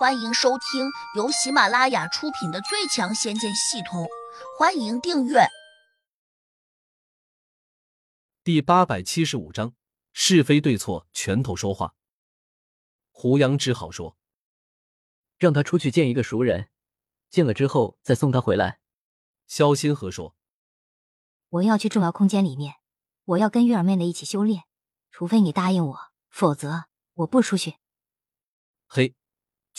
欢迎收听由喜马拉雅出品的《最强仙剑系统》，欢迎订阅。第八百七十五章是非对错，拳头说话。胡杨只好说：“让他出去见一个熟人，见了之后再送他回来。”肖心河说：“我要去重要空间里面，我要跟月儿妹妹一起修炼，除非你答应我，否则我不出去。”嘿。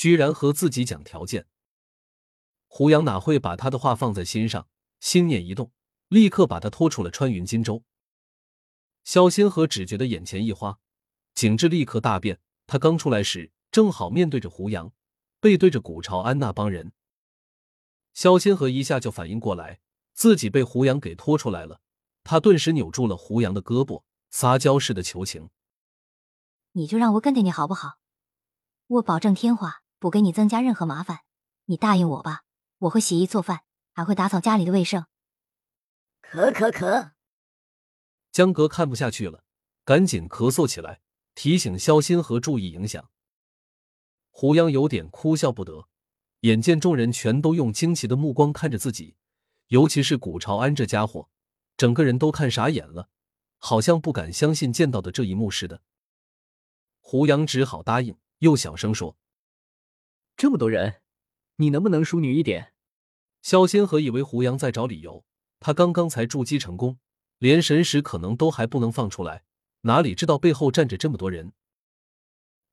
居然和自己讲条件，胡杨哪会把他的话放在心上？心念一动，立刻把他拖出了穿云金州。萧心河只觉得眼前一花，景致立刻大变。他刚出来时，正好面对着胡杨，背对着古朝安那帮人。萧心河一下就反应过来，自己被胡杨给拖出来了。他顿时扭住了胡杨的胳膊，撒娇似的求情：“你就让我跟着你好不好？我保证听话。”不给你增加任何麻烦，你答应我吧！我会洗衣做饭，还会打扫家里的卫生。咳咳咳！江格看不下去了，赶紧咳嗽起来，提醒肖心河注意影响。胡杨有点哭笑不得，眼见众人全都用惊奇的目光看着自己，尤其是古朝安这家伙，整个人都看傻眼了，好像不敢相信见到的这一幕似的。胡杨只好答应，又小声说。这么多人，你能不能淑女一点？萧仙河以为胡杨在找理由，他刚刚才筑基成功，连神识可能都还不能放出来，哪里知道背后站着这么多人？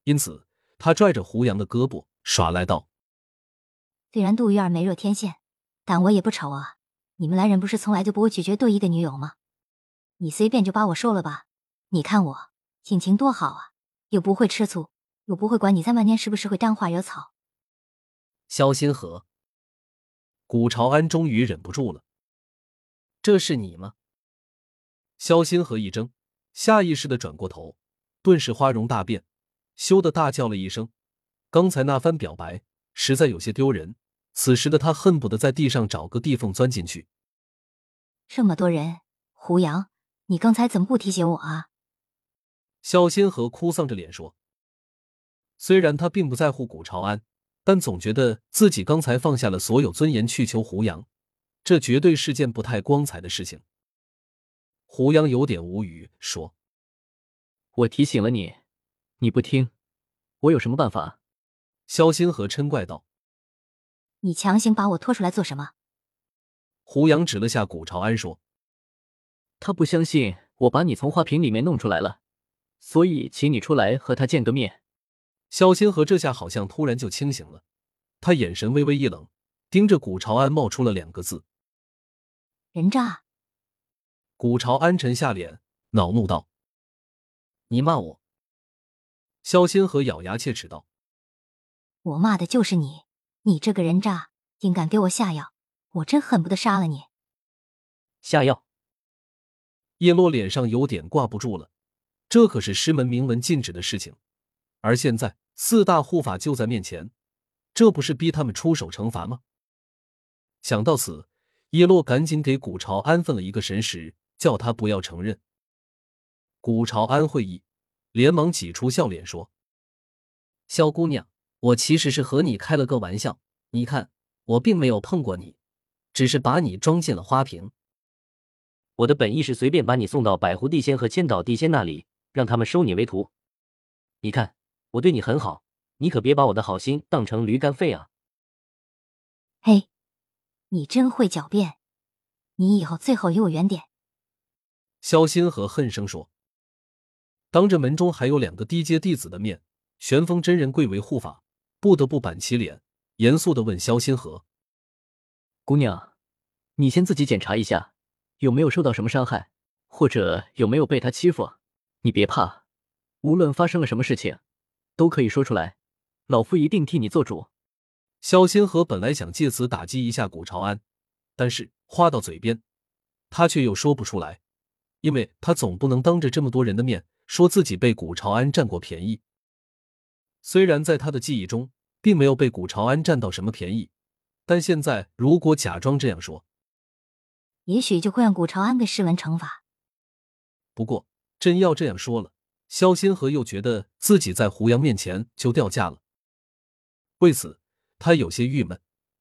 因此，他拽着胡杨的胳膊耍赖道：“虽然杜玉儿美若天仙，但我也不丑啊！你们来人不是从来就不会拒绝对一个女友吗？你随便就把我收了吧！你看我心情多好啊，又不会吃醋，又不会管你在外面是不是会沾花惹草。”萧心河，古朝安终于忍不住了。这是你吗？萧心河一怔，下意识的转过头，顿时花容大变，羞得大叫了一声。刚才那番表白实在有些丢人，此时的他恨不得在地上找个地缝钻进去。这么多人，胡杨，你刚才怎么不提醒我啊？萧新河哭丧着脸说：“虽然他并不在乎古朝安。”但总觉得自己刚才放下了所有尊严去求胡杨，这绝对是件不太光彩的事情。胡杨有点无语，说：“我提醒了你，你不听，我有什么办法？”萧心河嗔怪道：“你强行把我拖出来做什么？”胡杨指了下古朝安，说：“他不相信我把你从花瓶里面弄出来了，所以请你出来和他见个面。”萧心河这下好像突然就清醒了，他眼神微微一冷，盯着古朝安冒出了两个字：“人渣。”古朝安沉下脸，恼怒道：“你骂我？”萧心河咬牙切齿道：“我骂的就是你，你这个人渣，竟敢给我下药，我真恨不得杀了你！”下药？叶落脸上有点挂不住了，这可是师门明文禁止的事情。而现在四大护法就在面前，这不是逼他们出手惩罚吗？想到此，叶落赶紧给古朝安分了一个神识，叫他不要承认。古朝安会意，连忙挤出笑脸说：“萧姑娘，我其实是和你开了个玩笑。你看，我并没有碰过你，只是把你装进了花瓶。我的本意是随便把你送到百狐地仙和千岛地仙那里，让他们收你为徒。你看。”我对你很好，你可别把我的好心当成驴肝肺啊！嘿，你真会狡辩，你以后最好离我远点。萧心河恨声说：“当着门中还有两个低阶弟子的面，玄风真人贵为护法，不得不板起脸，严肃的问萧心河：‘姑娘，你先自己检查一下，有没有受到什么伤害，或者有没有被他欺负？你别怕，无论发生了什么事情。’”都可以说出来，老夫一定替你做主。萧仙河本来想借此打击一下古朝安，但是话到嘴边，他却又说不出来，因为他总不能当着这么多人的面说自己被古朝安占过便宜。虽然在他的记忆中并没有被古朝安占到什么便宜，但现在如果假装这样说，也许就会让古朝安被施文惩罚。不过真要这样说了。萧心河又觉得自己在胡杨面前就掉价了。为此，他有些郁闷，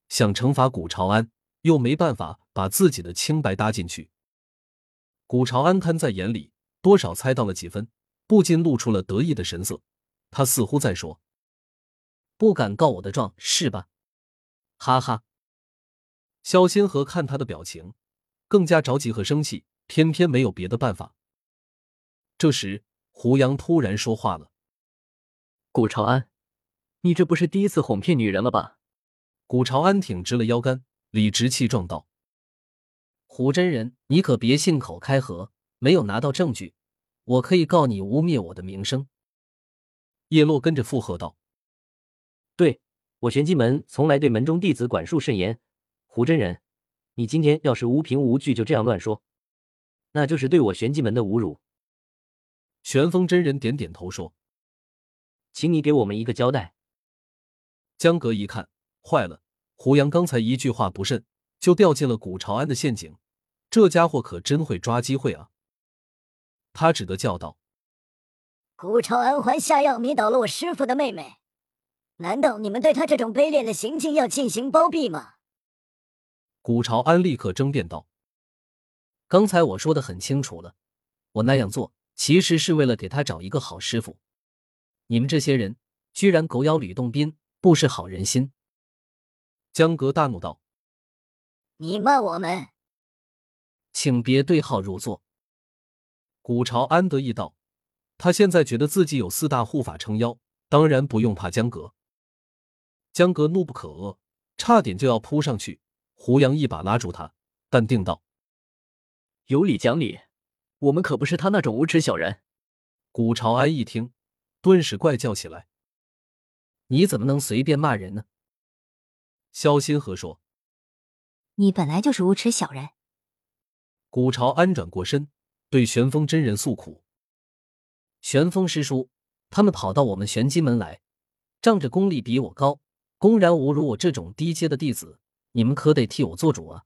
想惩罚古朝安，又没办法把自己的清白搭进去。古朝安看在眼里，多少猜到了几分，不禁露出了得意的神色。他似乎在说：“不敢告我的状是吧？”哈哈。肖先河看他的表情，更加着急和生气，偏偏没有别的办法。这时，胡杨突然说话了：“古朝安，你这不是第一次哄骗女人了吧？”古朝安挺直了腰杆，理直气壮道：“胡真人，你可别信口开河，没有拿到证据，我可以告你污蔑我的名声。”叶落跟着附和道：“对我玄机门从来对门中弟子管束甚严，胡真人，你今天要是无凭无据就这样乱说，那就是对我玄机门的侮辱。”玄风真人点点头说：“请你给我们一个交代。”江阁一看，坏了！胡杨刚才一句话不慎，就掉进了古朝安的陷阱。这家伙可真会抓机会啊！他只得叫道：“古朝安还下药迷倒了我师傅的妹妹，难道你们对他这种卑劣的行径要进行包庇吗？”古朝安立刻争辩道：“刚才我说的很清楚了，我那样做。”其实是为了给他找一个好师傅，你们这些人居然狗咬吕洞宾，不识好人心！江格大怒道：“你骂我们，请别对号入座。”古朝安得意道：“他现在觉得自己有四大护法撑腰，当然不用怕江格。”江格怒不可遏，差点就要扑上去。胡杨一把拉住他，淡定道：“有理讲理。”我们可不是他那种无耻小人。古朝安一听，顿时怪叫起来：“你怎么能随便骂人呢？”萧心河说：“你本来就是无耻小人。”古朝安转过身，对玄风真人诉苦：“玄风师叔，他们跑到我们玄机门来，仗着功力比我高，公然侮辱我这种低阶的弟子，你们可得替我做主啊！”